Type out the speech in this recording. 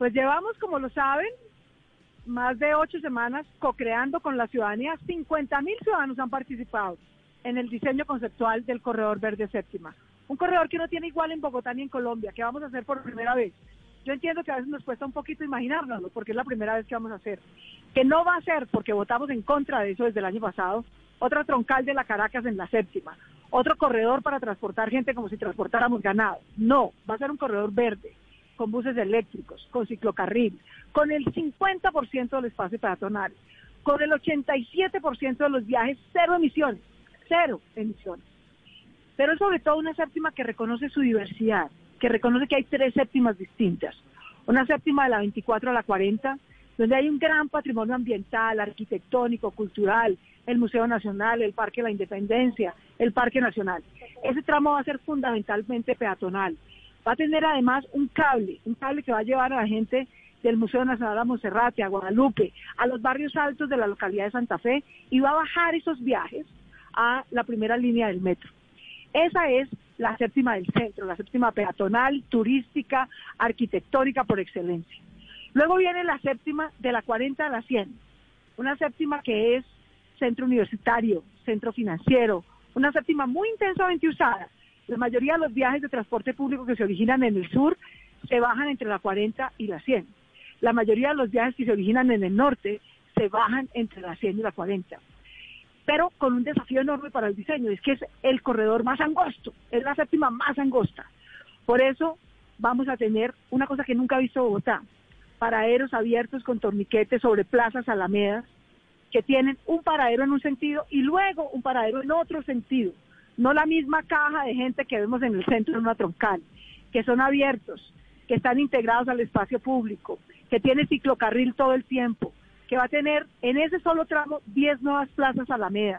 Pues llevamos, como lo saben, más de ocho semanas co-creando con la ciudadanía. 50 mil ciudadanos han participado en el diseño conceptual del Corredor Verde Séptima. Un corredor que no tiene igual en Bogotá ni en Colombia, que vamos a hacer por primera vez. Yo entiendo que a veces nos cuesta un poquito imaginárnoslo, porque es la primera vez que vamos a hacer. Que no va a ser, porque votamos en contra de eso desde el año pasado, otra troncal de la Caracas en la séptima, otro corredor para transportar gente como si transportáramos ganado. No, va a ser un corredor verde, con buses eléctricos, con ciclocarril, con el 50% del espacio peatonal, con el 87% de los viajes cero emisiones, cero emisiones. Pero sobre todo una séptima que reconoce su diversidad, que reconoce que hay tres séptimas distintas. Una séptima de la 24 a la 40, donde hay un gran patrimonio ambiental, arquitectónico, cultural, el Museo Nacional, el Parque de la Independencia, el Parque Nacional. Ese tramo va a ser fundamentalmente peatonal. Va a tener además un cable, un cable que va a llevar a la gente del Museo Nacional a Monserrate, a Guadalupe, a los barrios altos de la localidad de Santa Fe y va a bajar esos viajes a la primera línea del metro. Esa es la séptima del centro, la séptima peatonal, turística, arquitectónica por excelencia. Luego viene la séptima de la 40 a la 100, una séptima que es centro universitario, centro financiero, una séptima muy intensamente usada. La mayoría de los viajes de transporte público que se originan en el sur se bajan entre la 40 y la 100. La mayoría de los viajes que se originan en el norte se bajan entre la 100 y la 40 pero con un desafío enorme para el diseño, es que es el corredor más angosto, es la séptima más angosta. Por eso vamos a tener una cosa que nunca ha visto Bogotá, paraderos abiertos con torniquetes sobre plazas alamedas, que tienen un paradero en un sentido y luego un paradero en otro sentido, no la misma caja de gente que vemos en el centro de una troncal, que son abiertos, que están integrados al espacio público, que tiene ciclocarril todo el tiempo, que va a tener en ese solo tramo 10 nuevas plazas Alameda,